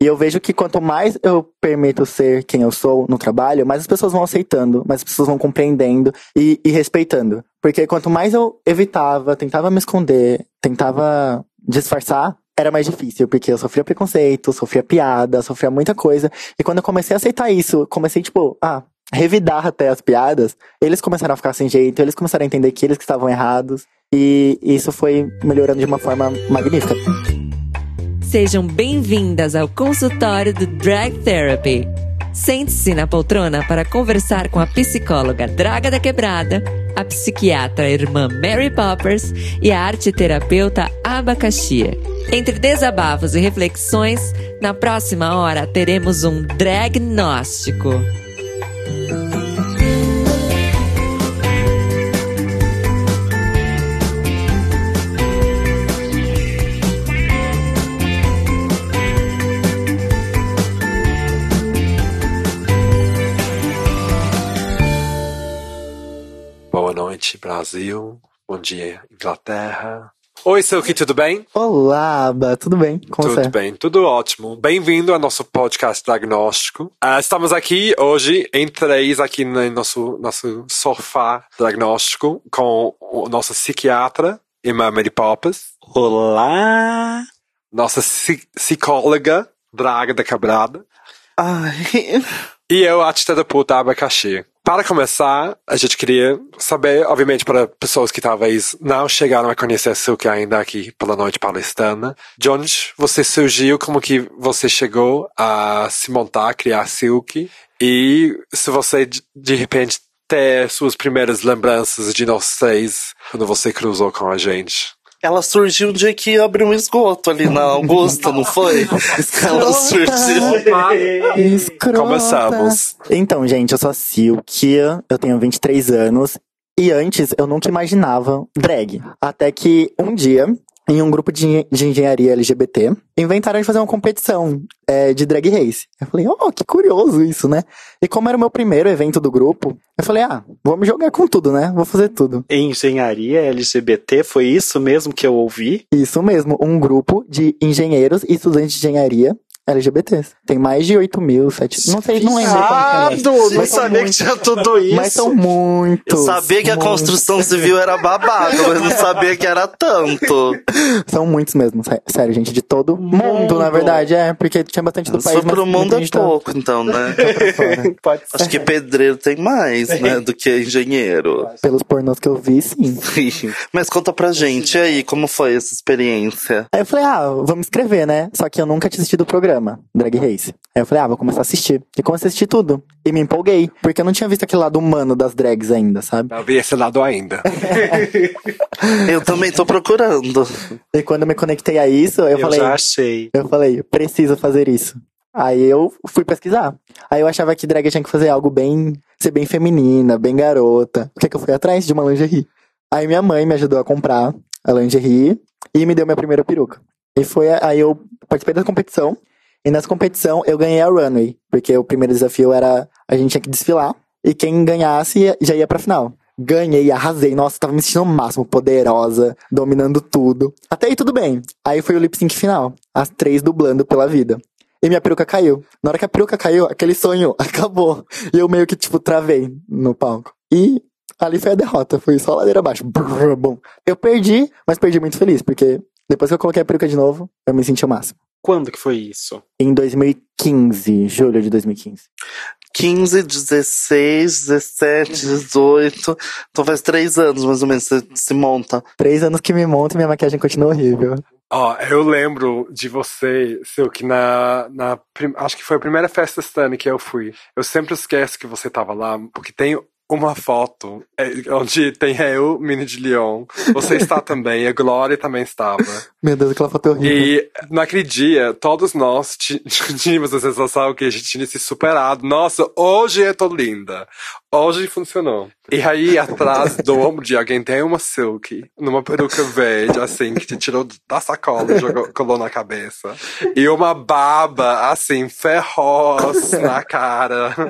E eu vejo que quanto mais eu permito ser quem eu sou no trabalho, mais as pessoas vão aceitando, mais as pessoas vão compreendendo e, e respeitando. Porque quanto mais eu evitava, tentava me esconder, tentava disfarçar, era mais difícil, porque eu sofria preconceito, sofria piada, sofria muita coisa. E quando eu comecei a aceitar isso, comecei, tipo, ah, revidar até as piadas, eles começaram a ficar sem jeito, eles começaram a entender que eles que estavam errados. E isso foi melhorando de uma forma magnífica. Sejam bem-vindas ao consultório do Drag Therapy. Sente-se na poltrona para conversar com a psicóloga Draga da Quebrada, a psiquiatra irmã Mary Poppers e a arte terapeuta Abacaxia. Entre desabafos e reflexões, na próxima hora teremos um dragnóstico. Noite, Brasil. Bom dia, Inglaterra. Oi, Silky, tudo bem? Olá, Aba, tudo bem? Como tudo você? bem, tudo ótimo. Bem-vindo ao nosso podcast diagnóstico. Ah, estamos aqui hoje em três aqui no nosso, nosso sofá diagnóstico com o nosso psiquiatra, irmã Mary Poppers, Olá! nossa psi- psicóloga, Draga da Quebrada, Ai, e eu, a terapeuta Abacaxi. Para começar, a gente queria saber, obviamente, para pessoas que talvez não chegaram a conhecer a Silk ainda aqui pela noite paulistana, de onde você surgiu, como que você chegou a se montar, criar Silk, e se você, de- de repente, ter suas primeiras lembranças de nós três, quando você cruzou com a gente. Ela surgiu um dia que abriu um esgoto ali na Augusta, não foi? Ela surgiu. Escrota. Começamos. Então, gente, eu sou a Silk, eu tenho 23 anos. E antes eu nunca imaginava drag. Até que um dia, em um grupo de, de engenharia LGBT, inventaram de fazer uma competição é, de drag race. Eu falei, oh, que curioso isso, né? E como era o meu primeiro evento do grupo, eu falei, ah, vamos jogar com tudo, né? Vou fazer tudo. Engenharia LGBT, foi isso mesmo que eu ouvi? Isso mesmo, um grupo de engenheiros e estudantes de engenharia LGBTs. Tem mais de 8 mil, 7 Não sei, não lembro é. Viado, não Mas são sabia que muitos. tinha tudo isso. Mas são muitos. Eu sabia que a muitos. construção civil era babado, mas não sabia que era tanto. São muitos mesmo, sé- sério, gente, de todo mundo, Mundo. na verdade, é, porque tinha bastante do país. Sobre mas o mundo é tá pouco, então, né? Pode ser. Acho que pedreiro tem mais, né, do que engenheiro. Pelos pornôs que eu vi, sim. Mas conta pra gente aí, como foi essa experiência? Aí eu falei, ah, vamos escrever, né? Só que eu nunca tinha assistido o programa, Drag Race. Aí eu falei, ah, vou começar a assistir. E comecei a assistir tudo. E me empolguei, porque eu não tinha visto aquele lado humano das drags ainda, sabe? Eu vi esse lado ainda. Eu também tô procurando. E quando eu me conectei a isso, eu, Eu, falei, já achei. eu falei, preciso fazer isso. Aí eu fui pesquisar. Aí eu achava que drag tinha que fazer algo bem, ser bem feminina, bem garota. O que é que eu fui atrás de uma lingerie? Aí minha mãe me ajudou a comprar a lingerie e me deu minha primeira peruca. E foi aí eu participei da competição. E nessa competição eu ganhei a runway, porque o primeiro desafio era a gente tinha que desfilar e quem ganhasse já ia pra final. Ganhei, arrasei. Nossa, tava me sentindo o máximo, poderosa, dominando tudo. Até aí tudo bem. Aí foi o lip sync final, as três dublando pela vida. E minha peruca caiu. Na hora que a peruca caiu, aquele sonho acabou. E eu meio que, tipo, travei no palco. E ali foi a derrota, foi só ladeira abaixo. Eu perdi, mas perdi muito feliz, porque depois que eu coloquei a peruca de novo, eu me senti o máximo. Quando que foi isso? Em 2015, julho de 2015. 15, 16, 17, 18. Então faz três anos mais ou menos que você se monta. Três anos que me monto e minha maquiagem continua horrível. Ó, eu lembro de você, Sil, que na, na prim- acho que foi a primeira festa Stane que eu fui. Eu sempre esqueço que você tava lá, porque tem uma foto é, onde tem eu, Mini de Leon. Você está também, a Glória também estava. Meu Deus, aquela foto é horrível. E naquele dia, todos nós tínhamos a sensação que a gente tinha se superado. Nossa, hoje eu tô linda. Hoje funcionou. E aí, atrás do ombro de alguém tem uma silk, numa peruca verde, assim, que te tirou da sacola e jogou, colou na cabeça. E uma baba, assim, feroz na cara.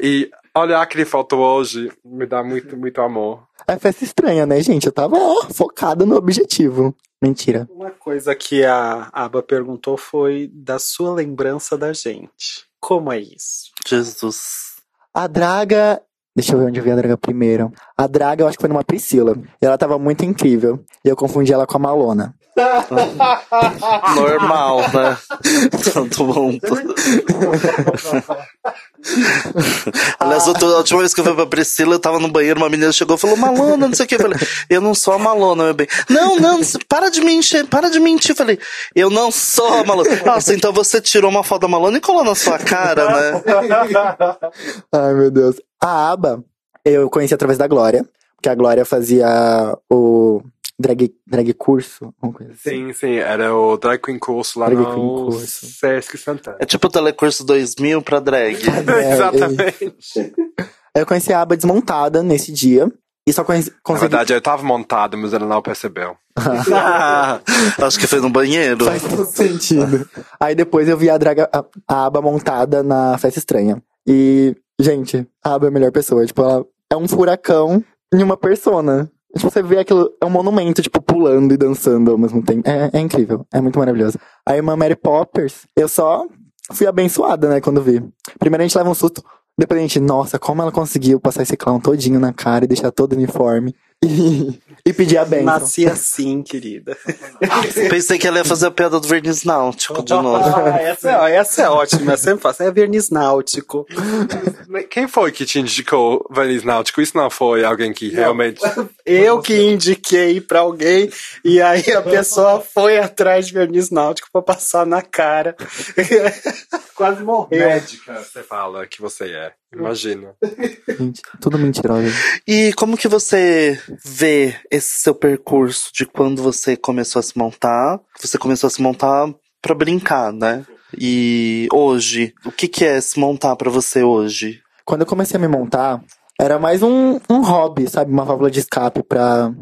E olhar aquele foto hoje me dá muito, muito amor. É festa estranha, né, gente? Eu tava ó, focada no objetivo. Mentira. Uma coisa que a Aba perguntou foi da sua lembrança da gente. Como é isso? Jesus. A Draga. Deixa eu ver onde eu vi a Draga primeiro. A Draga, eu acho que foi numa Priscila. E ela tava muito incrível. E eu confundi ela com a Malona. Normal, né? Todo mundo. Aliás, outra- a última vez que eu fui pra Priscila, eu tava no banheiro, uma menina chegou e falou, Malona, não sei o que. Eu falei, eu não sou a Malona, meu bem. Não, não, para de mentir, para de mentir. Eu falei, eu não sou a Malona. Nossa, então você tirou uma foto da Malona e colou na sua cara, né? Ai, meu Deus. A Aba, eu conheci através da Glória. Porque a Glória fazia o drag, drag curso. Uma coisa assim. Sim, sim, era o Drag Queen Curso lá Drag no Queen Curso. Sesc Santana. É tipo o Telecurso 2000 pra drag. É, Exatamente. Eu conheci a Aba desmontada nesse dia. E só conheci, Na consegui... verdade, eu tava montado, mas ela não percebeu. Acho que foi no banheiro. Faz todo sentido. Aí depois eu vi a, draga, a, a aba montada na festa estranha. E, gente, a aba é a melhor pessoa. Tipo, ela é um furacão em uma persona. Tipo, você vê aquilo, é um monumento, tipo, pulando e dançando ao mesmo tempo. É, é incrível, é muito maravilhoso. A irmã Mary Poppers, eu só fui abençoada, né, quando vi. Primeiro a gente leva um susto, depois a gente, nossa, como ela conseguiu passar esse clown todinho na cara e deixar todo uniforme. E, pedir a benção. Nasci assim, querida. Pensei que ela ia fazer a piada do verniz náutico de novo. Ah, essa, é, essa é ótima, eu sempre faço. É verniz náutico. Quem foi que te indicou Verniz Náutico? Isso não foi alguém que realmente. Eu que indiquei pra alguém e aí a pessoa foi atrás de verniz náutico pra passar na cara. Quase morreu. Médica, você fala que você é. Imagina. Gente, tudo mentirosa. E como que você vê esse seu percurso de quando você começou a se montar? Você começou a se montar pra brincar, né? E hoje, o que que é se montar pra você hoje? Quando eu comecei a me montar, era mais um, um hobby, sabe? Uma válvula de escape pra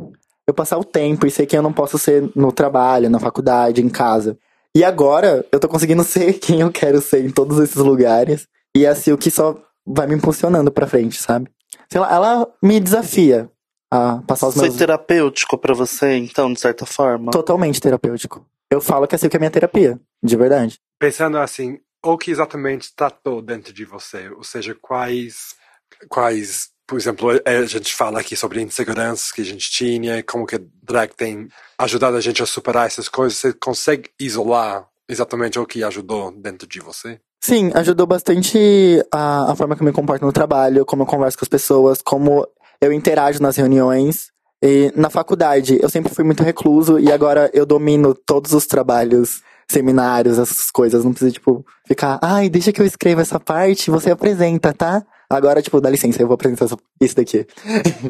eu passar o tempo e sei que eu não posso ser no trabalho, na faculdade, em casa. E agora eu tô conseguindo ser quem eu quero ser em todos esses lugares. E assim o que só vai me impulsionando pra frente, sabe? Sei lá, ela me desafia a passar os Foi meus. terapêutico pra você, então, de certa forma? Totalmente terapêutico. Eu falo que é assim que é a minha terapia, de verdade. Pensando assim, o que exatamente tratou dentro de você? Ou seja, quais. Quais. Por exemplo, a gente fala aqui sobre inseguranças que a gente tinha, como que a drag tem ajudado a gente a superar essas coisas. Você consegue isolar exatamente o que ajudou dentro de você? Sim, ajudou bastante a, a forma que eu me comporto no trabalho, como eu converso com as pessoas, como eu interajo nas reuniões. E na faculdade, eu sempre fui muito recluso e agora eu domino todos os trabalhos, seminários, essas coisas. Não precisa, tipo, ficar, ai, deixa que eu escreva essa parte, você apresenta, tá? Agora, tipo, dá licença, eu vou apresentar isso daqui.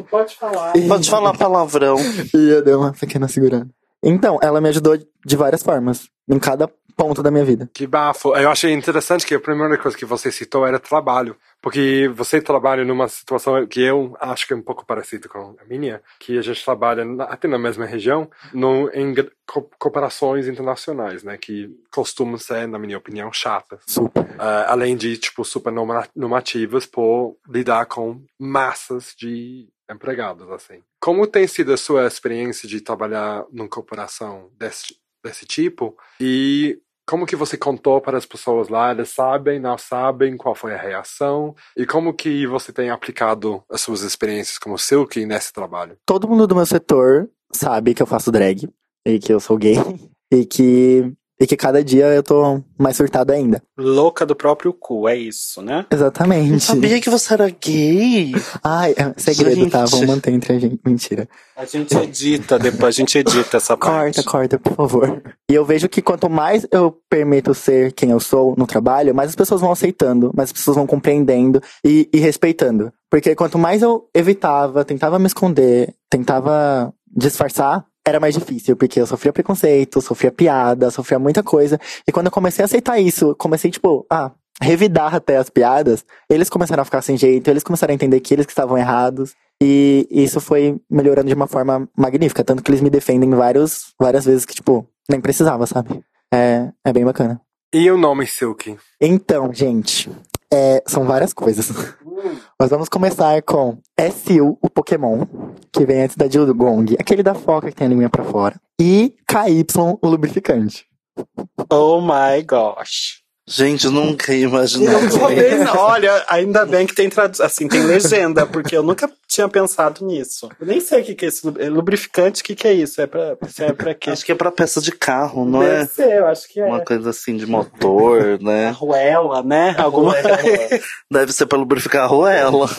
Pode falar. Pode falar palavrão. E eu dei uma pequena segurada. Então, ela me ajudou de várias formas, em cada ponto da minha vida. Que bafo. Eu achei interessante que a primeira coisa que você citou era trabalho. Porque você trabalha numa situação que eu acho que é um pouco parecida com a minha, que a gente trabalha até na mesma região, no, em co- cooperações internacionais, né? Que costumam ser, na minha opinião, chatas. Super. Ah, além de, tipo, super norma- normativas por lidar com massas de empregados, assim. Como tem sido a sua experiência de trabalhar numa corporação desse, desse tipo? E como que você contou para as pessoas lá? Eles sabem, não sabem? Qual foi a reação? E como que você tem aplicado as suas experiências como Silk nesse trabalho? todo mundo do meu setor sabe que eu faço drag e que eu sou gay e que e que cada dia eu tô mais surtado ainda. Louca do próprio cu, é isso, né? Exatamente. Sabia que você era gay? Ai, é segredo, tá? Gente. Vamos manter entre a gente. Mentira. A gente edita, depois a gente edita essa parte. Corta, corta, por favor. E eu vejo que quanto mais eu permito ser quem eu sou no trabalho, mais as pessoas vão aceitando, mais as pessoas vão compreendendo e, e respeitando. Porque quanto mais eu evitava, tentava me esconder, tentava disfarçar, era mais difícil, porque eu sofria preconceito, sofria piada, sofria muita coisa. E quando eu comecei a aceitar isso, comecei, tipo, a revidar até as piadas, eles começaram a ficar sem jeito, eles começaram a entender que eles que estavam errados. E isso foi melhorando de uma forma magnífica, tanto que eles me defendem vários, várias vezes que, tipo, nem precisava, sabe? É, é bem bacana. E o nome Silk? Então, gente, é, são várias coisas. Mas vamos começar com SU, o Pokémon. que vem antes da Gong, aquele da foca que tem a linha pra fora. E KY, o lubrificante. Oh my gosh. Gente, eu nunca ia imaginar. Não. Olha, ainda bem que tem tradução, assim, tem legenda, porque eu nunca tinha pensado nisso. Eu nem sei o que, que é esse é lubrificante, o que, que é isso? É pra, serve pra quê? Acho que é pra peça de carro, não Deve é? ser, eu acho que é. Uma coisa assim de motor, né? Arruela, né? Alguma Deve ser pra lubrificar a roela.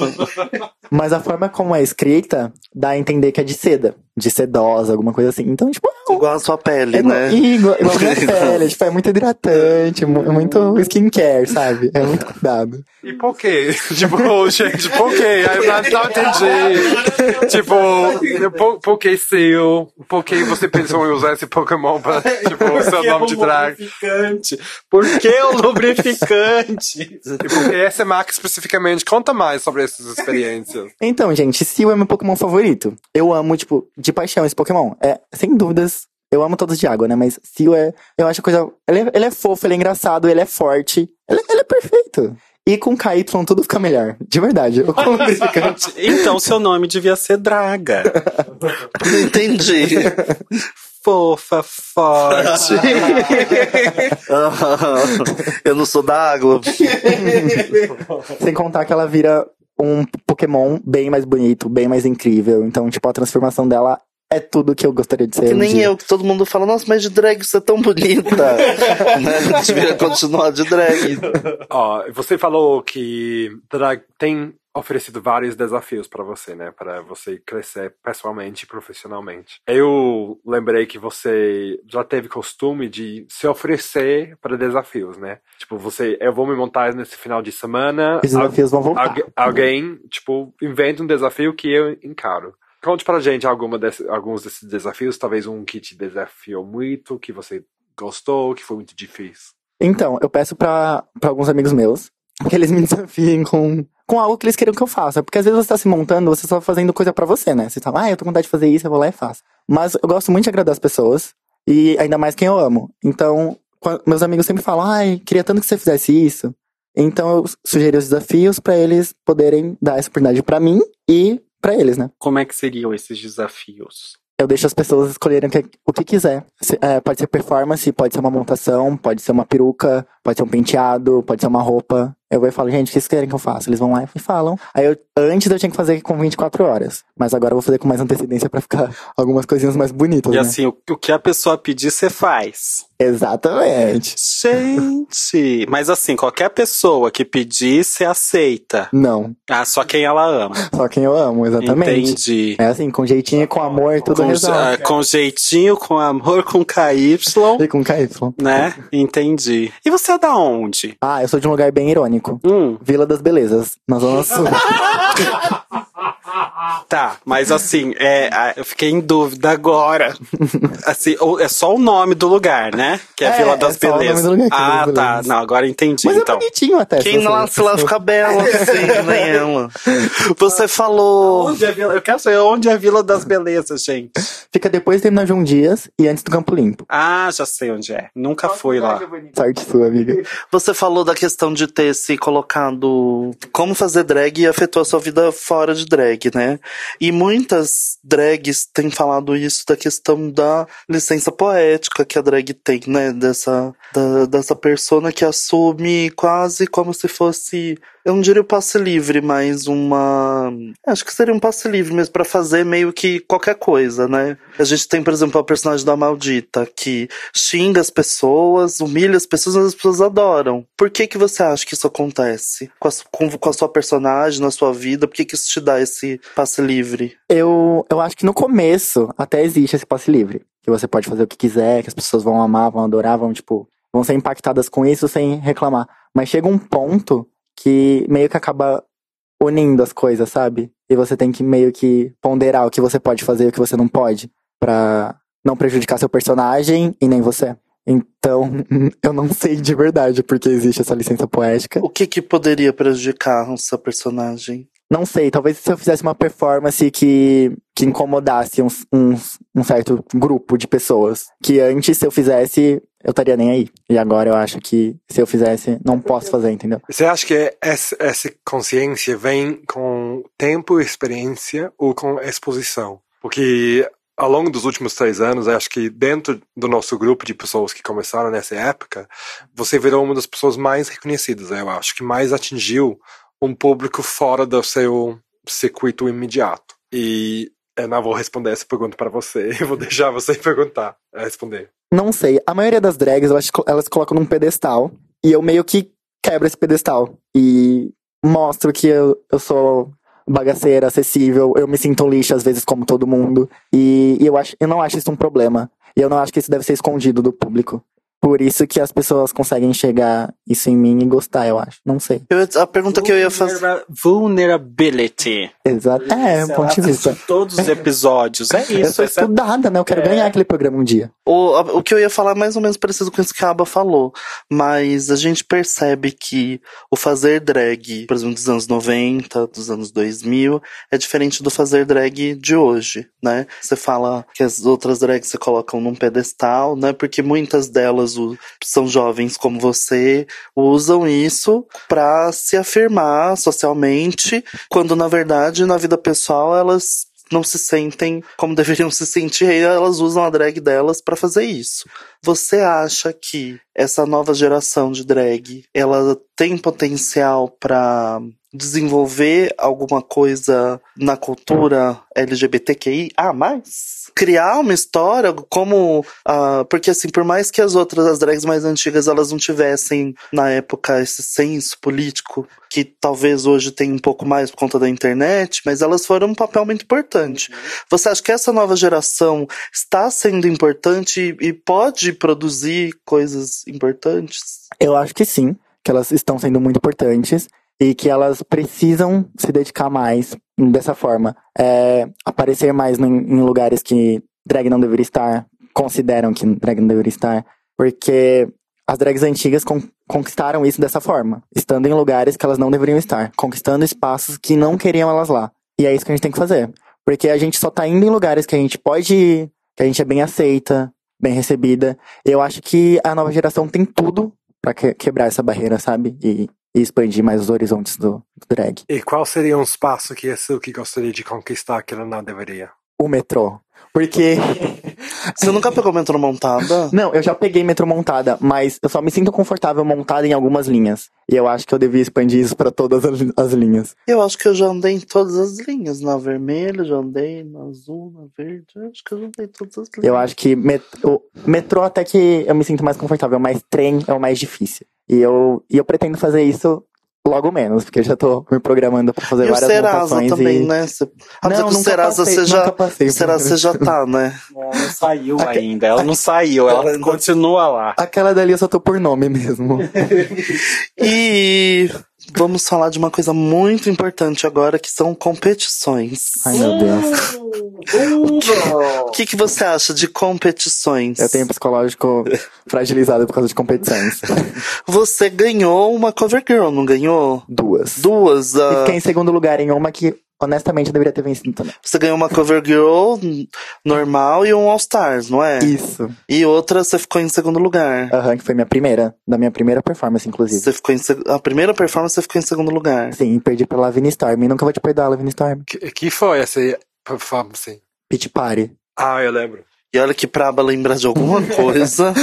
Mas a forma como é escrita dá a entender que é de seda, de sedosa, alguma coisa assim. Então, tipo, Igual a sua pele, é né? igual, igual a minha pele, tipo, é muito hidratante, mu- muito skincare, sabe? É muito cuidado. E por quê? tipo, gente, por quê? Aí eu não, não entendi. tipo, por, por que seu? Por que você pensou em usar esse Pokémon pra, tipo, o seu Por que nome o de drag? lubrificante? Por que o lubrificante? E por que essa marca especificamente? Conta mais sobre essas experiências. Então, gente, Seal é meu Pokémon favorito. Eu amo, tipo, de paixão esse Pokémon. É, sem dúvidas, eu amo todos de água, né? Mas Seal é. Eu acho a coisa. Ele é, ele é fofo, ele é engraçado, ele é forte. Ele, ele é perfeito. E com KY tudo fica melhor. De verdade. O lubrificante. Então seu nome devia ser Draga. Não entendi. Fofa, forte. eu não sou da água. Sem contar que ela vira um Pokémon bem mais bonito, bem mais incrível. Então, tipo, a transformação dela é tudo que eu gostaria de ser. Que um nem dia. eu, que todo mundo fala, nossa, mas de drag você é tão bonita. né? Devia continuar de drag. Ó, você falou que drag tem oferecido vários desafios pra você, né? Para você crescer pessoalmente e profissionalmente. Eu lembrei que você já teve costume de se oferecer para desafios, né? Tipo, você, eu vou me montar nesse final de semana. Os desafios vão voltar. Algu- alguém, tipo, inventa um desafio que eu encaro. Conte pra gente desse- alguns desses desafios, talvez um que te desafiou muito, que você gostou, que foi muito difícil. Então, eu peço pra, pra alguns amigos meus que eles me desafiem com, com algo que eles queiram que eu faça. Porque às vezes você tá se montando, você só tá fazendo coisa pra você, né? Você tá, ah, eu tô com vontade de fazer isso, eu vou lá e faço. Mas eu gosto muito de agradar as pessoas, e ainda mais quem eu amo. Então, meus amigos sempre falam, ai, queria tanto que você fizesse isso. Então eu sugeri os desafios pra eles poderem dar essa oportunidade pra mim e pra eles, né? Como é que seriam esses desafios? Eu deixo as pessoas escolherem o que, o que quiser. Se- é, pode ser performance, pode ser uma montação, pode ser uma peruca, pode ser um penteado, pode ser uma roupa. Eu vou e falo, gente, o que vocês querem que eu faça? Eles vão lá e falam. Aí eu, antes eu tinha que fazer com 24 horas. Mas agora eu vou fazer com mais antecedência pra ficar algumas coisinhas mais bonitas, E né? assim, o, o que a pessoa pedir, você faz. Exatamente. Gente! Mas assim, qualquer pessoa que pedir, você aceita. Não, Ah, só quem ela ama. só quem eu amo, exatamente. Entendi. É assim, com jeitinho, com amor, tudo Com, resolve. ah, com jeitinho, com amor, com KY, E com KY. né? Entendi. E você é da onde? Ah, eu sou de um lugar bem irônico. Hum, Vila das Belezas, na Zona Sul. tá, mas assim, é, eu fiquei em dúvida agora. Assim, é só o nome do lugar, né? Que é, É, Vila das é só o nome Belezas. do lugar, que é ah, das tá. Não, agora entendi, Mas então. é bonitinho até. Quem nasce lá fica bela, assim, nem ela. Você falou. Onde é Vila? Eu quero saber onde é a Vila das Belezas, gente. Fica depois do terminal João Dias e antes do Campo Limpo. Ah, já sei onde é. Nunca fui lá. Sorte sua, amiga. Você falou da questão de ter se colocado como fazer drag e afetou a sua vida fora de drag, né? E muitas drags têm falado isso da questão da licença poética que a drag tem, né? Dessa, da- dessa persona que assume quase como se fosse. Eu não diria o passe livre, mas uma. Acho que seria um passe livre mesmo, pra fazer meio que qualquer coisa, né? A gente tem, por exemplo, a personagem da Maldita, que xinga as pessoas, humilha as pessoas, mas as pessoas adoram. Por que que você acha que isso acontece? Com a, com, com a sua personagem, na sua vida, por que que isso te dá esse passe livre? Eu, eu acho que no começo até existe esse passe livre. Que você pode fazer o que quiser, que as pessoas vão amar, vão adorar, vão, tipo, vão ser impactadas com isso sem reclamar. Mas chega um ponto que meio que acaba unindo as coisas, sabe? E você tem que meio que ponderar o que você pode fazer e o que você não pode. Pra não prejudicar seu personagem e nem você. Então, eu não sei de verdade porque existe essa licença poética. O que que poderia prejudicar o seu personagem? Não sei, talvez se eu fizesse uma performance que, que incomodasse um, um, um certo grupo de pessoas. Que antes, se eu fizesse, eu estaria nem aí. E agora eu acho que se eu fizesse, não posso fazer, entendeu? Você acha que essa, essa consciência vem com tempo e experiência ou com exposição? Porque ao longo dos últimos três anos, acho que dentro do nosso grupo de pessoas que começaram nessa época, você virou uma das pessoas mais reconhecidas, eu acho, que mais atingiu um público fora do seu circuito imediato. E eu não vou responder essa pergunta para você, eu vou deixar você perguntar, responder. Não sei, a maioria das drags, elas, elas colocam num pedestal, e eu meio que quebro esse pedestal, e mostro que eu, eu sou bagaceira, acessível, eu me sinto lixo às vezes como todo mundo. E, e, eu, acho, eu não acho isso um problema. E eu não acho que isso deve ser escondido do público. Por isso que as pessoas conseguem enxergar isso em mim e gostar, eu acho. Não sei. Eu, a pergunta que eu ia fazer. Vulnerability. Exato. É, um ponto de vista. Todos os episódios. É isso. Eu sou essa- estudada, né? Eu quero É. ganhar aquele programa um dia. O, a- o que eu ia falar é mais ou menos parecido com isso que a Aba falou. Mas a gente percebe que o fazer drag, por exemplo, dos anos 90, dos anos 2000, é diferente do fazer drag de hoje, né? Você fala que as outras drags você colocam num pedestal, né? Porque muitas delas são jovens como você, usam isso pra se afirmar socialmente, quando na verdade na vida pessoal elas não se sentem como deveriam se sentir e elas usam a drag delas pra fazer isso. Você acha que essa nova geração de drag, ela tem potencial pra desenvolver alguma coisa na cultura LGBTQI a mais? Criar uma história como. ah, porque, assim, por mais que as outras, as drags mais antigas, elas não tivessem, na época, esse senso político, que talvez hoje tenha um pouco mais por conta da internet, mas elas foram um papel muito importante. Você acha que essa nova geração está sendo importante e pode produzir coisas importantes? Eu acho que sim, que elas estão sendo muito importantes e que elas precisam se dedicar mais dessa forma. É, aparecer mais em, em lugares que drag não deveria estar, consideram que drag não deveria estar, porque as drags antigas con- conquistaram isso dessa forma, estando em lugares que elas não deveriam estar, conquistando espaços que não queriam elas lá. E é isso que a gente tem que fazer. Porque a gente só tá indo em lugares que a gente pode ir, que a gente é bem aceita, bem recebida. Eu acho que a nova geração tem tudo pra que- quebrar essa barreira, sabe? E, e expandir mais os horizontes do, do drag. E qual seria um espaço que a Silk gostaria de conquistar que ela não deveria? O metrô. Porque. Você nunca pegou metrô montada? Não, eu já peguei metrô montada, mas eu só me sinto confortável montada em algumas linhas. E eu acho que eu devia expandir isso pra todas as, as linhas. Eu acho que eu já andei em todas as linhas. Na vermelha, já andei, na azul, na verde. Eu acho que eu já andei em todas as linhas. Eu acho que met- o metrô até que eu me sinto mais confortável, mas trem é o mais difícil. E eu, e eu pretendo fazer isso logo menos, porque eu já tô me programando pra fazer E várias Serasa montações também, e... né? Apesar Não, que o nunca Serasa passei, você já. nunca passei o Serasa você já tá, né? Ela não saiu Aque- ainda. Ela não saiu. Ela Ela- continua lá. Aquela dali eu só tô por nome mesmo. E vamos falar de uma coisa muito importante agora, que são competições. Ai, meu Deus. O que, que você acha de competições? Eu tenho psicológico fragilizado por causa de competições. Você ganhou uma cover girl, não ganhou? Duas. Duas. E ah, fiquei em segundo lugar em uma que, honestamente, eu deveria ter vencido também. Você ganhou uma cover girl normal e um All Stars, não é? Isso. E outra você ficou em segundo lugar. Aham, que foi minha primeira. Da minha primeira performance, inclusive. Você ficou em seg- a primeira performance você ficou em segundo lugar. Sim, perdi pra Lavina Storm. E nunca vou te perdoar, Lavina Storm. Que, que foi essa performance? Pitch Party. Ah, eu lembro. E olha que pra Aba lembrar de alguma coisa.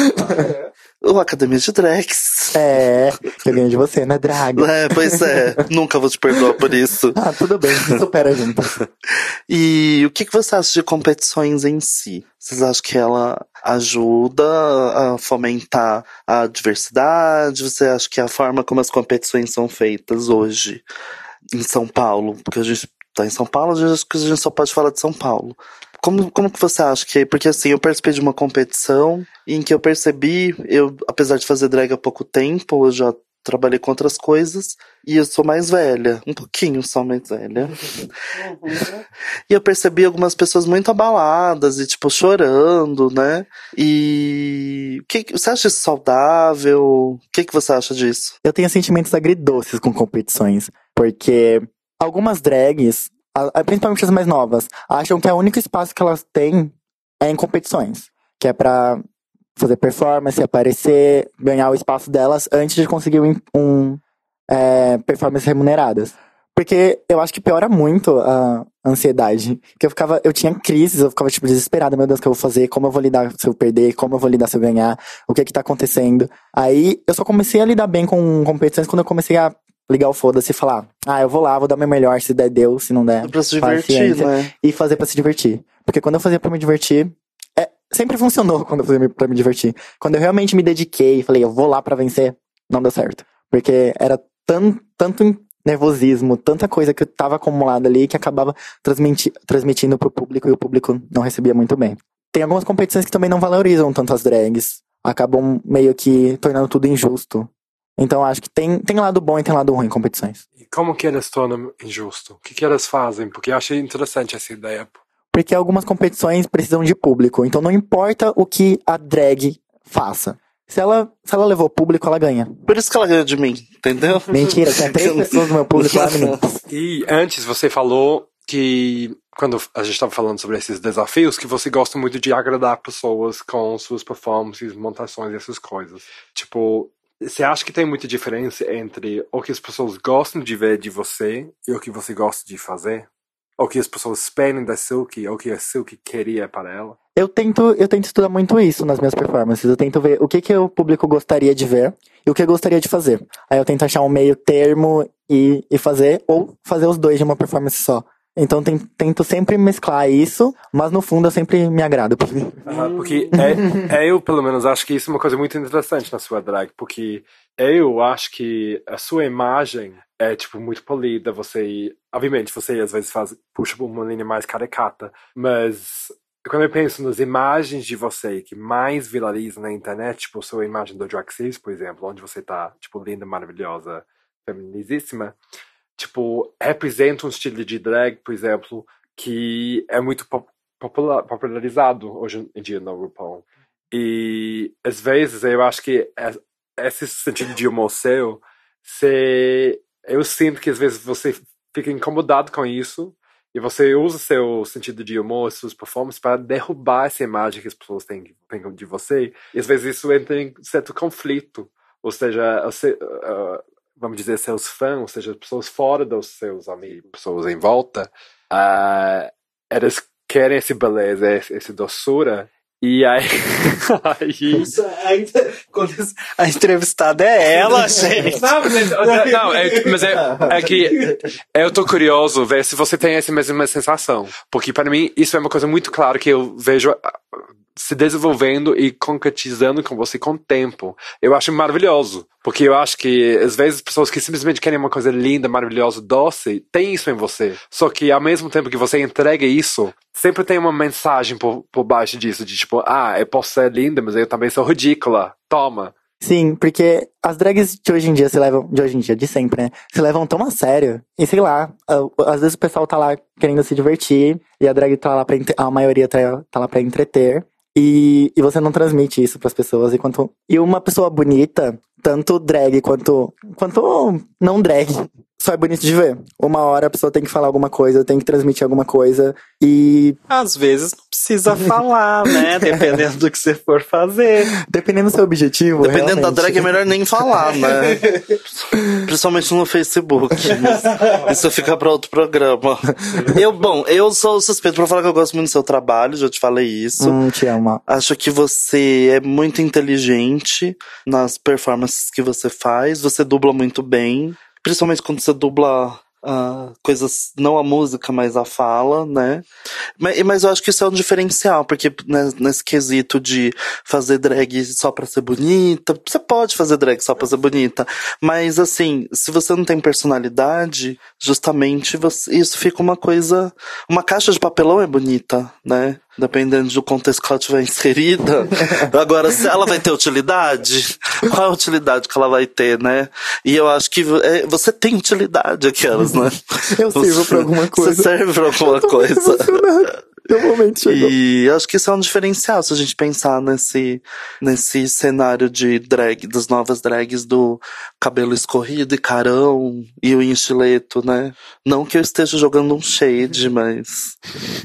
o Academia de Drags. É, que eu ganhei de você, né, Draga? É, pois é. Nunca vou te perdoar por isso. Ah, tudo bem, supera junto. E o que, que você acha de competições em si? Vocês acham que ela ajuda a fomentar a diversidade? Você acha que a forma como as competições são feitas hoje em São Paulo, porque a gente tá em São Paulo, a gente, a gente só pode falar de São Paulo. Como, como que você acha que é? Porque assim, eu participei de uma competição em que eu percebi, eu, apesar de fazer drag há pouco tempo, eu já trabalhei com outras coisas, e eu sou mais velha, um pouquinho só mais velha. E eu percebi algumas pessoas muito abaladas e, tipo, chorando, né? E. Que, você acha isso saudável? O que, que você acha disso? Eu tenho sentimentos agridoces com competições, porque algumas drags, principalmente as mais novas, acham que o único espaço que elas têm é em competições. Que é pra fazer performance, aparecer, ganhar o espaço delas antes de conseguir um, um é, performances remuneradas. Porque eu acho que piora muito a ansiedade. Que eu ficava, eu tinha crises, eu ficava, tipo, desesperada, meu Deus, o que eu vou fazer? Como eu vou lidar se eu perder? Como eu vou lidar se eu ganhar? O que é que tá acontecendo? Aí, eu só comecei a lidar bem com competições quando eu comecei a ligar o foda-se e falar, ah, eu vou lá, vou dar meu melhor, se der, deu, se não der. Pra se divertir, né? E fazer pra se divertir. Porque quando eu fazia pra me divertir, é, sempre funcionou quando eu fazia pra me divertir. Quando eu realmente me dediquei e falei, eu vou lá pra vencer, não deu certo. Porque era tan, tanto nervosismo, tanta coisa que tava acumulada ali que acabava transmiti transmitindo pro público e o público não recebia muito bem. Tem algumas competições que também não valorizam tanto as drags. Acabam meio que tornando tudo injusto. Então acho que tem, tem lado bom e tem lado ruim em competições. E como que eles tornam injusto? O que, que elas fazem? Porque eu achei interessante essa ideia. Porque algumas competições precisam de público. Então não importa o que a drag faça. Se ela, se ela levou público, ela ganha. Por isso que ela ganhou de mim, entendeu? Mentira, tinha três pessoas no meu público lá, menino. E antes você falou que, quando a gente estava falando sobre esses desafios, que você gosta muito de agradar pessoas com suas performances, montações e essas coisas. Tipo, você acha que tem muita diferença entre o que as pessoas gostam de ver de você e o que você gosta de fazer? O que as pessoas esperam da Silk, o que a Silk queria para ela? Eu tento, eu tento estudar muito isso nas minhas performances. Eu tento ver o que, que o público gostaria de ver e o que eu gostaria de fazer. Aí eu tento achar um meio termo e, e fazer, ou fazer os dois de uma performance só. Então tem- tento sempre mesclar isso, mas no fundo eu sempre me agrado. Porque é, eu, pelo menos, acho que isso é uma coisa muito interessante na sua drag, porque eu acho que a sua imagem é, tipo, muito polida, você, obviamente, você às vezes faz, puxa uma linha mais caricata, mas quando eu penso nas imagens de você que mais viralizam na internet, tipo, sua imagem do Race, por exemplo, onde você tá, tipo, linda, maravilhosa, feminisíssima, tipo, representa um estilo de drag, por exemplo, que é muito pop- popular, popularizado hoje em dia no RuPaul. E às vezes eu acho que es- esse sentido de humor seu, se, eu sinto que às vezes você fica incomodado com isso e você usa seu sentido de humor, suas performances para derrubar essa imagem que as pessoas têm, têm de você. E às vezes isso entra em certo conflito. Ou seja, ah, vamos dizer, seus fãs, ou seja, pessoas fora dos seus amigos, pessoas em volta, ah, elas querem esse beleza, esse doçura. E aí, aí a entrevistada é ela, gente. Não, mas, é, não, é, mas é, é que eu tô curioso ver se você tem essa mesma sensação. Porque para mim isso é uma coisa muito clara que eu vejo se desenvolvendo e concretizando com você com o tempo. Eu acho maravilhoso. Porque eu acho que às vezes pessoas que simplesmente querem uma coisa linda, maravilhosa, doce, tem isso em você. Só que ao mesmo tempo que você entrega isso, sempre tem uma mensagem por, por baixo disso, de tipo, ah, eu posso ser linda, mas eu também sou ridícula. Toma. Sim, porque as drags de hoje em dia se levam, de hoje em dia, de sempre, né? Se levam tão a sério. E sei lá, às vezes o pessoal tá lá querendo se divertir, e a drag tá lá pra, a maioria tá, tá lá pra entreter. E, e você não transmite isso pras pessoas. E, quanto, e uma pessoa bonita, tanto drag quanto, quanto não drag, só é bonito de ver. Uma hora a pessoa tem que falar alguma coisa, tem que transmitir alguma coisa. E Às vezes não precisa falar, né? Dependendo do que você for fazer. dependendo do seu objetivo. Dependendo da realmente- drag é melhor nem falar, né? Principalmente no Facebook. Isso fica pra outro programa. Eu, bom, eu sou suspeito pra falar que eu gosto muito do seu trabalho, já te falei isso. Hum, te amo. Acho que você é muito inteligente nas performances que você faz. Você dubla muito bem. Principalmente quando você dubla ah, coisas, não a música, mas a fala, né? Mas, mas eu acho que isso é um diferencial, porque né, nesse quesito de fazer drag só pra ser bonita, você pode fazer drag só pra ser bonita. Mas assim, se você não tem personalidade, justamente você- isso fica uma coisa. Uma caixa de papelão é bonita, né? Dependendo do contexto que ela tiver inserida. Agora, se ela vai ter utilidade, qual a utilidade que ela vai ter, né? E eu acho que é, você tem utilidade aquelas, né? Eu sirvo pra alguma coisa. Você serve pra alguma coisa. Momento chegou. E acho que isso é um diferencial se a gente pensar nesse, nesse cenário de drag, das novas drags do cabelo escorrido e carão e o enchileto, né? Não que eu esteja jogando um shade, mas.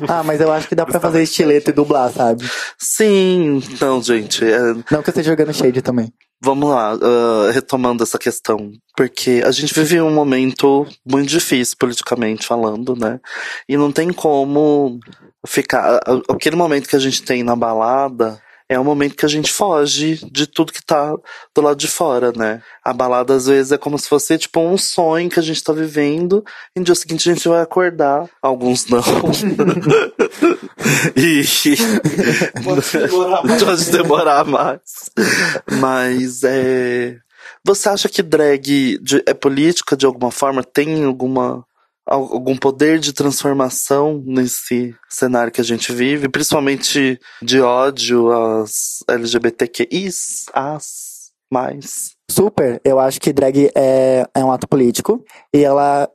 Ah, mas eu acho que dá pra fazer estileto e dublar, sabe? Sim, não, gente. é- Não que eu esteja jogando shade também. Vamos lá, ah, retomando essa questão. Porque a gente vive um momento muito difícil politicamente falando, né? E não tem como ficar. Aquele momento que a gente tem na balada é um momento que a gente foge de tudo que tá do lado de fora, né? A balada às vezes é como se fosse tipo um sonho que a gente tá vivendo e no dia seguinte a gente vai acordar. Alguns não. e. Pode demorar mais. Mas é. Você acha que drag é política de alguma forma? Tem alguma al- algum poder de transformação nesse cenário que a gente vive, principalmente de ódio às LGBTQIs, as mais. Super, eu acho que drag é, é um ato político e ela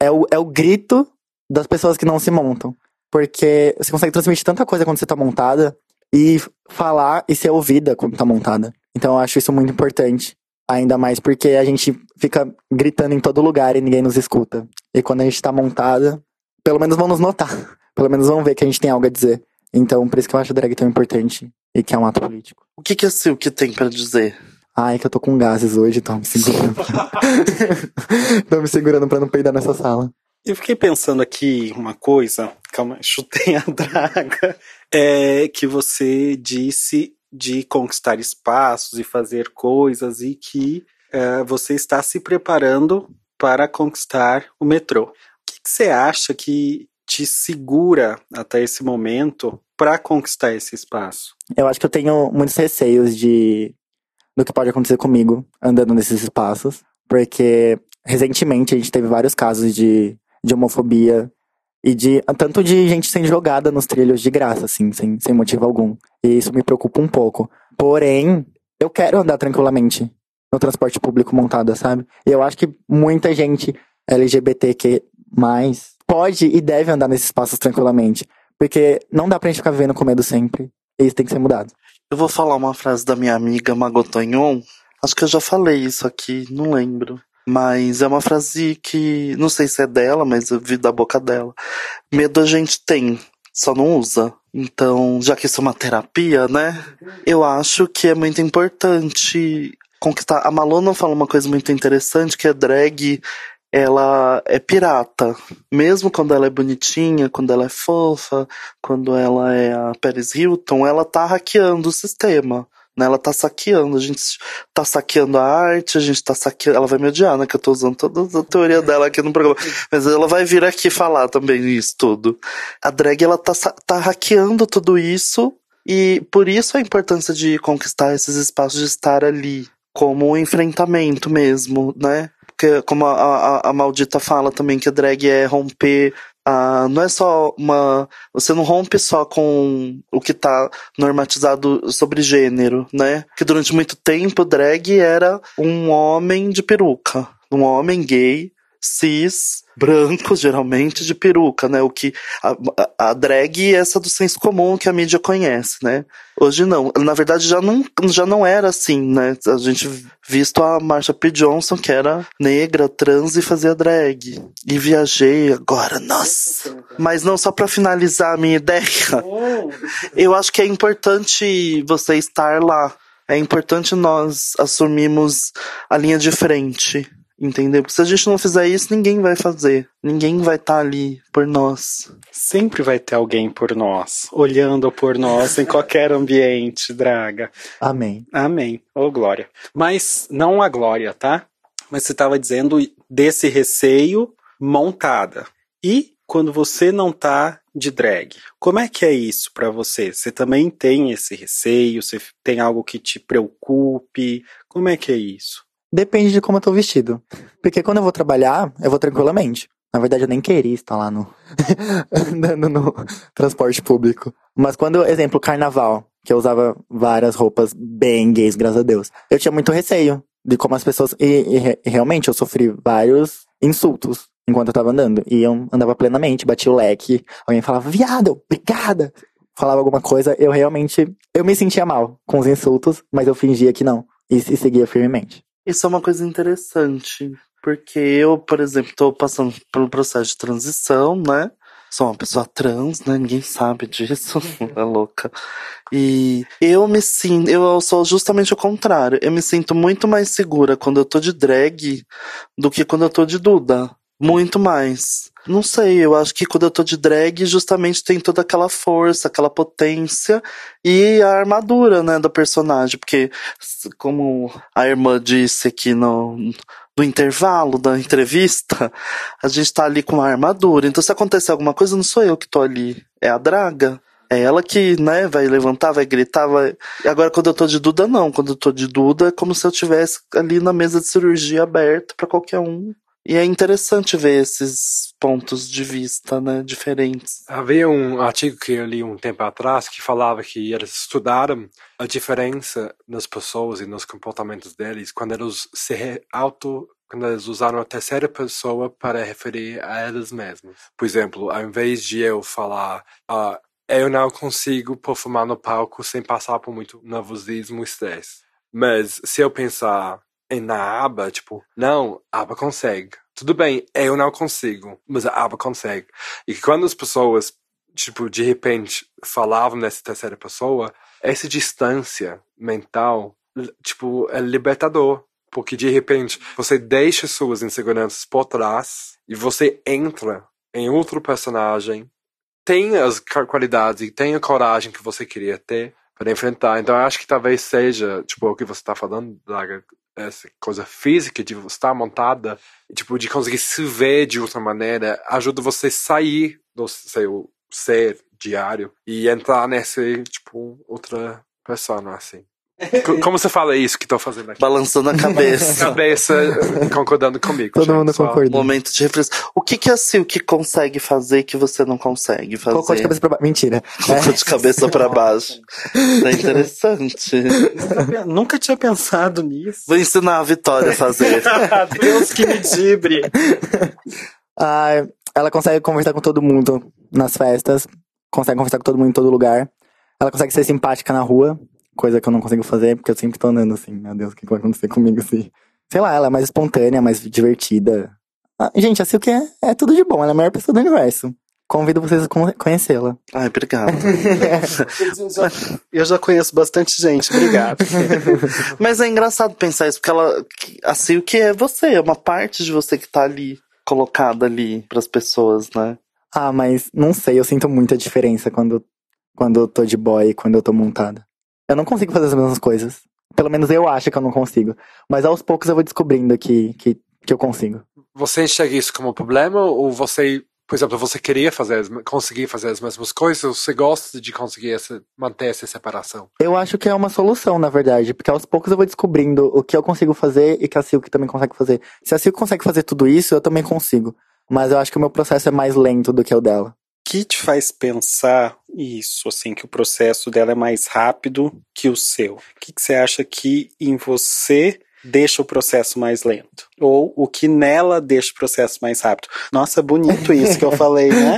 é o, é o grito das pessoas que não se montam. Porque você consegue transmitir tanta coisa quando você tá montada e falar e ser ouvida quando tá montada. Então eu acho isso muito importante. Ainda mais porque a gente fica gritando em todo lugar e ninguém nos escuta. E quando a gente tá montada, pelo menos vão nos notar. Pelo menos vão ver que a gente tem algo a dizer. Então, por isso que eu acho o drag tão importante e que é um ato político. O que, que a Silk tem pra dizer? Ai, que eu tô com gases hoje, tô me segurando. tô me segurando pra não peidar nessa sala. Eu fiquei pensando aqui uma coisa, calma, chutei a draga, é que você disse de conquistar espaços e fazer coisas e que é, você está se preparando para conquistar o metrô. O que, que você acha que te segura até esse momento para conquistar esse espaço? Eu acho que eu tenho muitos receios de do que pode acontecer comigo andando nesses espaços, porque recentemente a gente teve vários casos de, de homofobia e de tanto de gente sendo jogada nos trilhos de graça, assim, sem, sem motivo algum. E isso me preocupa um pouco. Porém, eu quero andar tranquilamente no transporte público montado, sabe? E eu acho que muita gente LGBTQ pode e deve andar nesses espaços tranquilamente. Porque não dá pra gente ficar vivendo com medo sempre. E isso tem que ser mudado. Eu vou falar uma frase da minha amiga Magotonhon. Acho que eu já falei isso aqui, não lembro. Mas é uma frase que não sei se é dela, mas eu vi da boca dela. Medo a gente tem, só não usa. Então, já que isso é uma terapia, né? Eu acho que é muito importante conquistar. A Malona fala uma coisa muito interessante, que é drag, ela é pirata. Mesmo quando ela é bonitinha, quando ela é fofa, quando ela é a Paris Hilton, ela tá hackeando o sistema. Né? Ela tá saqueando, a gente tá saqueando a arte, a gente tá saqueando. Ela vai me odiar, né? Que eu tô usando toda a teoria dela aqui no programa. Mas ela vai vir aqui falar também isso tudo. A drag, ela tá, tá hackeando tudo isso, e por isso a importância de conquistar esses espaços de estar ali, como um enfrentamento mesmo, né? Porque, como a, a, a maldita fala também, que a drag é romper. Ah, não é só uma. Você não rompe só com o que tá normatizado sobre gênero, né? Que durante muito tempo drag era um homem de peruca. Um homem gay, cis, branco, geralmente, de peruca, né? O que. A, a, drag é essa do senso comum que a mídia conhece, né? Hoje não. Na verdade, já não, já não era assim, né? A gente visto a Marsha P. Johnson, que era negra, trans e fazia drag. E viajei agora, nossa. Mas não só pra finalizar a minha ideia. Eu acho que é importante você estar lá. É importante nós assumirmos a linha de frente. Entendeu? Porque se a gente não fizer isso, ninguém vai fazer. Ninguém vai estar ali por nós. Sempre vai ter alguém por nós, olhando por nós em qualquer ambiente, Draga. Amém. Amém. Ô, Glória. Mas não a Glória, tá? Mas você estava dizendo desse receio montada. E quando você não tá de drag, como é que é isso pra você? Você também tem esse receio? Você tem algo que te preocupe? Como é que é isso? Depende de como eu tô vestido. Porque quando eu vou trabalhar, eu vou tranquilamente. Na verdade, eu nem queria estar lá no. andando no transporte público. Mas quando, exemplo, carnaval, que eu usava várias roupas bem gays, graças a Deus, eu tinha muito receio de como as pessoas. E, e re- realmente eu sofri vários insultos enquanto eu tava andando. E eu andava plenamente, batia o leque, alguém falava, viado, obrigada! Falava alguma coisa, eu realmente, eu me sentia mal com os insultos, mas eu fingia que não. E, e seguia firmemente. Isso é uma coisa interessante. Porque eu, por exemplo, tô passando pelo processo de transição, né? Sou uma pessoa trans, né? Ninguém sabe disso. é louca. E eu me sinto, eu sou justamente o contrário. Eu me sinto muito mais segura quando eu tô de drag do que quando eu tô de Duda. Muito mais. Não sei, eu acho que quando eu tô de drag, justamente tem toda aquela força, aquela potência e a armadura, né, do personagem. Porque, como a irmã disse aqui no, no intervalo da entrevista, a gente tá ali com uma armadura. Então, se acontecer alguma coisa, não sou eu que tô ali, é a draga. É ela que, né, vai levantar, vai gritar, vai. Agora, quando eu tô de Duda, não. Quando eu tô de Duda, é como se eu tivesse ali na mesa de cirurgia aberta para qualquer um. E é interessante ver esses pontos de vista, né, diferentes. Havia um artigo que eu li um tempo atrás que falava que eles estudaram a diferença nas pessoas e nos comportamentos deles quando eles se auto quando eles usaram a terceira pessoa para referir a eles mesmos. Por exemplo, ao invés de eu falar uh, eu não consigo performar no palco sem passar por muito nervosismo e estresse. Mas se eu pensar na aba, tipo, não, a aba consegue. Tudo bem, eu não consigo, mas a aba consegue. E quando as pessoas, tipo, de repente falavam nessa terceira pessoa, essa distância mental, tipo, é libertador. Porque de repente você deixa suas inseguranças por trás e você entra em outro personagem, tem as qualidades e tem a coragem que você queria ter para enfrentar. Então eu acho que talvez seja, tipo, o que você está falando, Daga, essa coisa física de estar montada, tipo, de conseguir se ver de outra maneira, ajuda você a sair do seu ser diário e entrar nesse, tipo, outra pessoa, assim. Como você fala isso que estou fazendo aqui? Balançando a cabeça. cabeça concordando comigo. Todo gente, mundo concorda. Momento de reflexão. O que que a Silk consegue fazer que você não consegue fazer? Cocô de cabeça pra baixo. Mentira. Cocô de cabeça pra baixo. É interessante. Nunca tinha pensado nisso. Vou ensinar a Vitória a fazer. Deus que me dibre. Ah, ela consegue conversar com todo mundo nas festas. Consegue conversar com todo mundo em todo lugar. Ela consegue ser simpática na rua coisa que eu não consigo fazer, porque eu sempre tô andando assim, meu Deus, o que vai acontecer comigo assim? Sei lá, ela é mais espontânea, mais divertida. Ah, gente, a Silk é, é tudo de bom, ela é a melhor pessoa do universo. Convido vocês a conhecê-la. Ai, obrigado. eu já conheço bastante gente, obrigado. Mas é engraçado pensar isso, porque ela, a Silk é você, é uma parte de você que tá ali, colocada ali pras pessoas, né? Ah, mas não sei, eu sinto muita diferença quando, quando eu tô de boy e quando eu tô montada. Eu não consigo fazer as mesmas coisas. Pelo menos eu acho que eu não consigo. Mas aos poucos eu vou descobrindo que, que, que eu consigo. Você enxerga isso como um problema? Ou você, por exemplo, você queria fazer, conseguir fazer as mesmas coisas? Ou você gosta de conseguir essa, manter essa separação? Eu acho que é uma solução, na verdade. Porque aos poucos eu vou descobrindo o que eu consigo fazer e que a Silk também consegue fazer. Se a Silk consegue fazer tudo isso, eu também consigo. Mas eu acho que o meu processo é mais lento do que o dela que te faz pensar isso, assim, que o processo dela é mais rápido que o seu? O que, que você acha que em você deixa o processo mais lento? Ou o que nela deixa o processo mais rápido? Nossa, bonito isso que eu falei, né?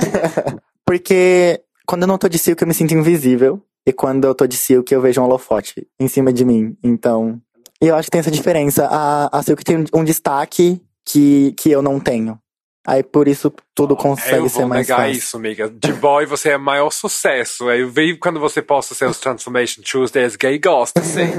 Porque quando eu não tô de silk eu me sinto invisível. E quando eu tô de silk eu vejo um holofote em cima de mim. Então, eu acho que tem essa diferença. A, a silk tem um destaque que, que eu não tenho. Aí por isso tudo consegue ser mais fácil. Eu vou negar isso, amiga. De boy você é maior sucesso. Aí veio quando você posta seus Transformation Tuesdays gay gosta, sim.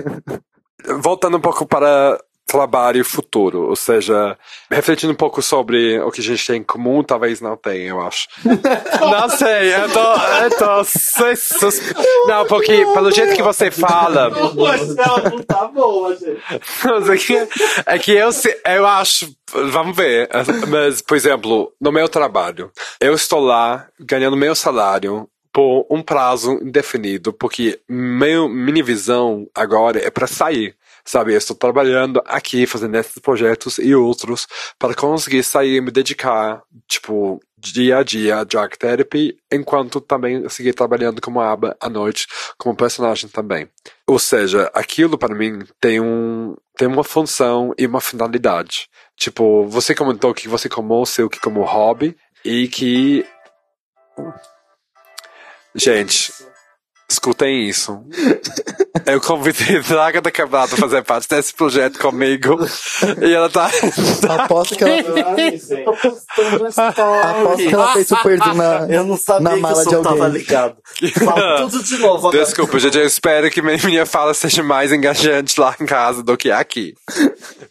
Voltando um pouco para trabalho futuro, ou seja, refletindo um pouco sobre o que a gente tem em comum, talvez não tenha, eu acho. não sei, eu tô, eu tô sus... Não, porque pelo jeito que você fala. Não tá boa, gente. É que eu, eu acho, vamos ver, mas, por exemplo, no meu trabalho, eu estou lá ganhando meu salário por um prazo indefinido, porque meu, minha visão agora é para sair. Sabe, eu estou trabalhando aqui, fazendo esses projetos e outros, para conseguir sair e me dedicar, tipo, dia a dia a drag therapy, enquanto também seguir trabalhando como aba à noite, como personagem também. Ou seja, aquilo para mim tem um tem uma função e uma finalidade. Tipo, você comentou que você comou seu que como hobby e que Gente, escutem isso. Eu convidei Draga da Quebrada a fazer parte desse projeto comigo. E ela tá. Aposto que ela, aposto que ela fez super zoom na, Eu não sabia na que mala o de som tava ligado. Fala tudo de novo agora. Desculpa, gente, eu espero que minha fala seja mais engajante lá em casa do que aqui.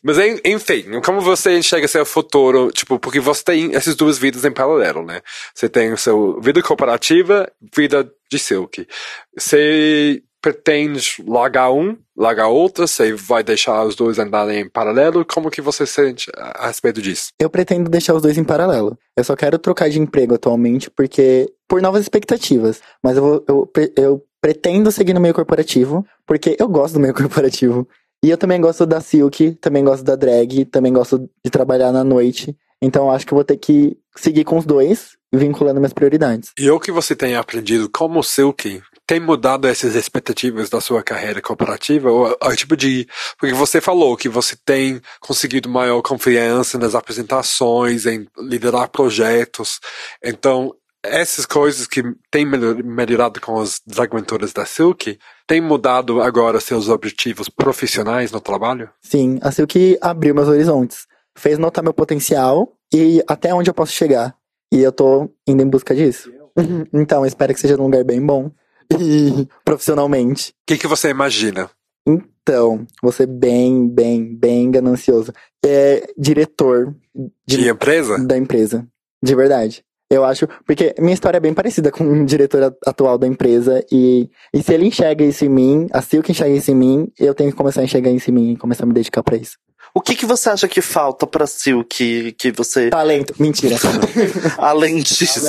Mas en- enfim, como você enxerga seu futuro, tipo, porque você tem essas duas vidas em paralelo, né? Você tem o seu vida corporativa, vida de Silk. Você pretende largar um, largar outra, você vai deixar os dois andarem em paralelo? Como que você sente a respeito disso? Eu pretendo deixar os dois em paralelo. Eu só quero trocar de emprego atualmente porque por novas expectativas. Mas eu, vou, eu, eu pretendo seguir no meio corporativo porque eu gosto do meio corporativo. E eu também gosto da Silk, também gosto da drag, também gosto de trabalhar na noite. Então eu acho que eu vou ter que seguir com os dois, vinculando minhas prioridades. E o que você tem aprendido como Silk tem mudado essas expectativas da sua carreira corporativa? Ou o tipo de. Porque você falou que você tem conseguido maior confiança nas apresentações, em liderar projetos. Então, essas coisas que têm melhor- melhorado com as dragmentoras da Silk, tem mudado agora seus objetivos profissionais no trabalho? Sim, a Silk abriu meus horizontes. Fez notar meu potencial e até onde eu posso chegar. E eu tô indo em busca disso. Então, espero que seja num lugar bem bom. E profissionalmente. O que, que você imagina? Então, vou ser bem, bem, bem ganancioso. É diretor De de- empresa? da empresa. De verdade. Eu acho, porque minha história é bem parecida com o diretor atual da empresa. E, e se ele enxerga isso em mim, a Silk enxerga isso em mim, eu tenho que começar a enxergar isso em mim e começar a me dedicar pra isso. O que, que você acha que falta pra Sil que, que você. Talento. Mentira. Além disso.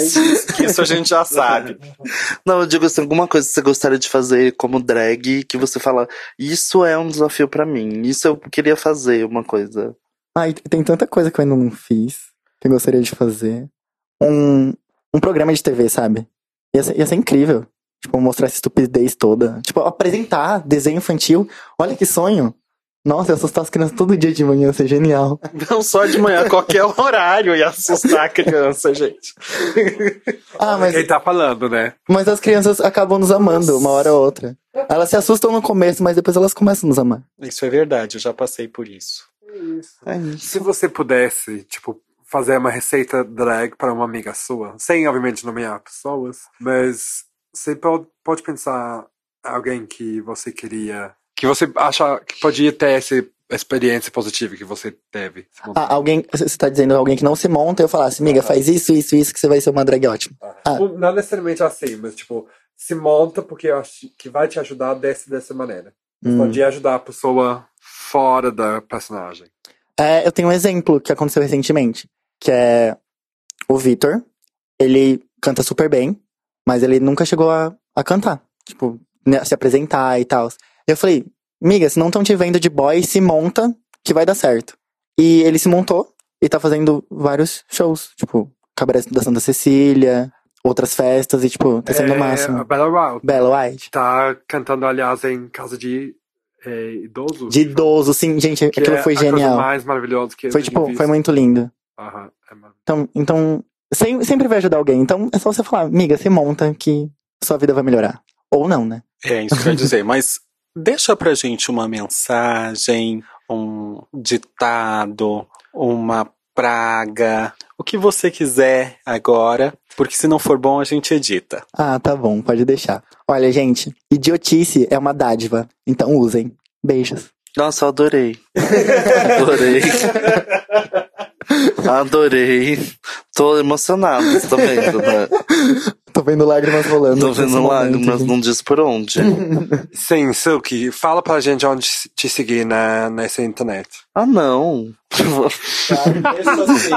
Que isso a gente já sabe. Não, eu digo assim, alguma coisa que você gostaria de fazer como drag que você fala, isso é um desafio pra mim, isso eu queria fazer, uma coisa. Ai, tem tanta coisa que eu ainda não fiz, que eu gostaria de fazer. Um, um programa de TV, sabe? Ia ser, ia ser incrível. Tipo, mostrar essa estupidez toda. Tipo, apresentar desenho infantil. Olha que sonho. Nossa, assustar as crianças todo dia de manhã, ia ser genial. Não só de manhã, qualquer horário ia assustar a criança, gente. Ah, mas, Quem tá falando, né? mas as crianças acabam nos amando, uma hora ou outra. Elas se assustam no começo, mas depois elas começam a nos amar. Isso é verdade, eu já passei por isso. É isso. Se você pudesse, tipo, fazer uma receita drag para uma amiga sua, sem obviamente nomear pessoas, mas você pode pensar alguém que você queria, que você acha que podia ter essa experiência positiva que você teve. Ah, alguém, você tá dizendo alguém que não se monta, eu falasse, amiga, faz isso, isso, isso, que você vai ser uma drag ótima. ah. Tipo, Não necessariamente assim, mas tipo, se monta porque eu acho que vai te ajudar desse, dessa maneira. Hum. Pode ajudar a pessoa fora da personagem. É, eu tenho um exemplo que aconteceu recentemente, que é o Vitor. Ele canta super bem, mas ele nunca chegou a, a cantar. Tipo, né, se apresentar e tal. Eu falei, miga, se não estão te vendo de boy, se monta que vai dar certo. E ele se montou e tá fazendo vários shows, tipo, Cabaré da Santa Cecília, outras festas, e tipo, tá sendo o É, a máximo. Bella Wild. Bella White. Tá cantando, aliás, em casa de é, idosos. De idoso, sim, gente, Que aquilo é foi a coisa genial. mais maravilhosa que eu Foi tipo, visto. foi muito lindo. Aham, é maravilhoso. Então, então sem- sempre vai ajudar alguém. Então é só você falar, amiga, se monta que sua vida vai melhorar. Ou não, né? É isso que eu ia dizer, mas deixa pra gente uma mensagem, um ditado, uma praga, o que você quiser agora, porque se não for bom a gente edita. Ah, tá bom, pode deixar. Olha, gente, idiotice é uma dádiva. Então usem. Beijos. Nossa, eu adorei. adorei. Adorei. Tô emocionado, você tá vendo, né? Tô vendo lágrimas rolando. Tô vendo lágrimas, não diz por onde. Sim, Silky, fala pra gente onde te seguir na, nessa internet. Ah, não.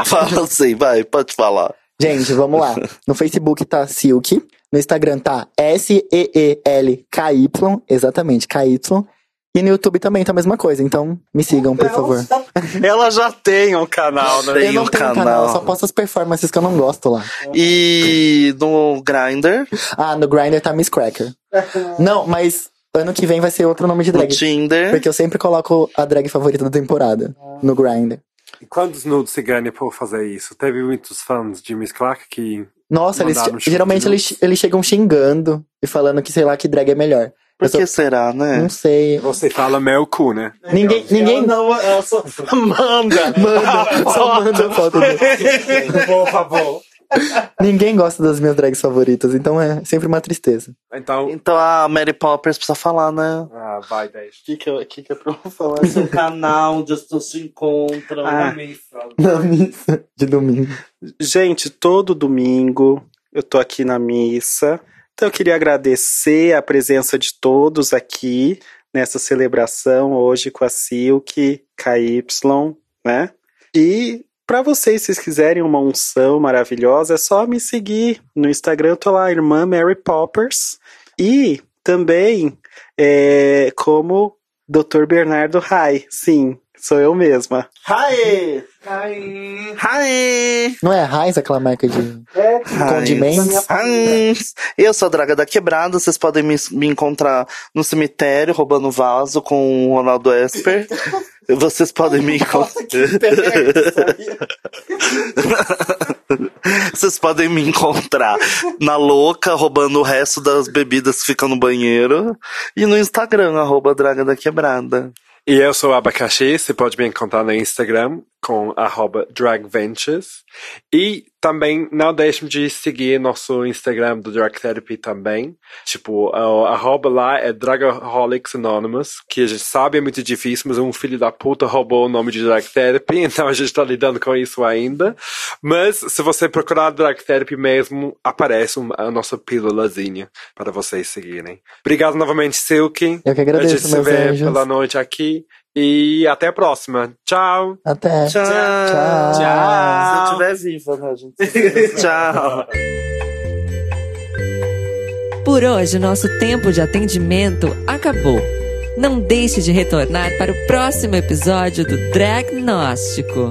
Fala assim, vai, pode falar. Gente, vamos lá. No Facebook tá Silk. No Instagram tá S-E-E-L-K-Y. Exatamente, KY. E no YouTube também tá a mesma coisa, então me sigam, por favor. Ela já tem um canal, né? Tem eu não um tenho canal. só posto as performances que eu não gosto lá. E no Grindr, Ah, no Grindr tá Miss Cracker. Não, mas ano que vem vai ser outro nome de no drag. Tinder. Porque eu sempre coloco a drag favorita da temporada no Grindr. E quantos nudes se ganha por fazer isso? Teve muitos fãs de Miss Clark que. Nossa, eles, geralmente eles, eles chegam xingando e falando que, sei lá, que drag é melhor. Por Eu que será, né? Não sei. Você fala meu cu, né? Ninguém, ninguém Ela não, ela só manda. manda, só manda foto dele. Por favor. Ninguém gosta das minhas drags favoritas, então é sempre uma tristeza. Então. Então a Mary Poppers precisa falar, né? Ah, vai, deixa. O que, que, eu- que, que é pra eu falar? Seu canal onde as pessoas se encontram. Ah. Na missa de domingo. Gente, todo domingo eu tô aqui na missa. Então eu queria agradecer a presença de todos aqui nessa celebração hoje com a Silk, KY, né? E para vocês, se quiserem uma unção maravilhosa, é só me seguir no Instagram, eu tô lá, irmã Mary Poppers. E também é, como Dr. Bernardo Rai, sim, sou eu mesma. Hi! Ai. Hi! Não é Raiz aquela marca de condimentos? Heinz. Eu sou a Draga da Quebrada, vocês podem me, me encontrar no cemitério roubando vaso com o Ronaldo Esper. Vocês podem me encontrar. Vocês podem me encontrar na louca, roubando o resto das bebidas que ficam no banheiro. E no Instagram, arroba Draga da Quebrada. E eu sou o Abacaxi, você pode me encontrar no Instagram com arroba dragventures. E também não deixem de seguir nosso Instagram do Drag Therapy também. Tipo, o arroba lá é Dragaholics Anonymous, que a gente sabe é muito difícil, mas um filho da puta roubou o nome de Drag Therapy, então a gente tá lidando com isso ainda. Mas se você procurar Drag Therapy mesmo, aparece a nossa pílulazinha para vocês seguirem. Obrigado novamente, Silky. Eu que A gente agradeço, se vê anjos. pela noite aqui. E até a próxima. Tchau! Até. Tchau! Tchau. Se eu estiver viva, né, gente? Tchau! Por hoje, nosso tempo de atendimento acabou. Não deixe de retornar para o próximo episódio do Dragnóstico.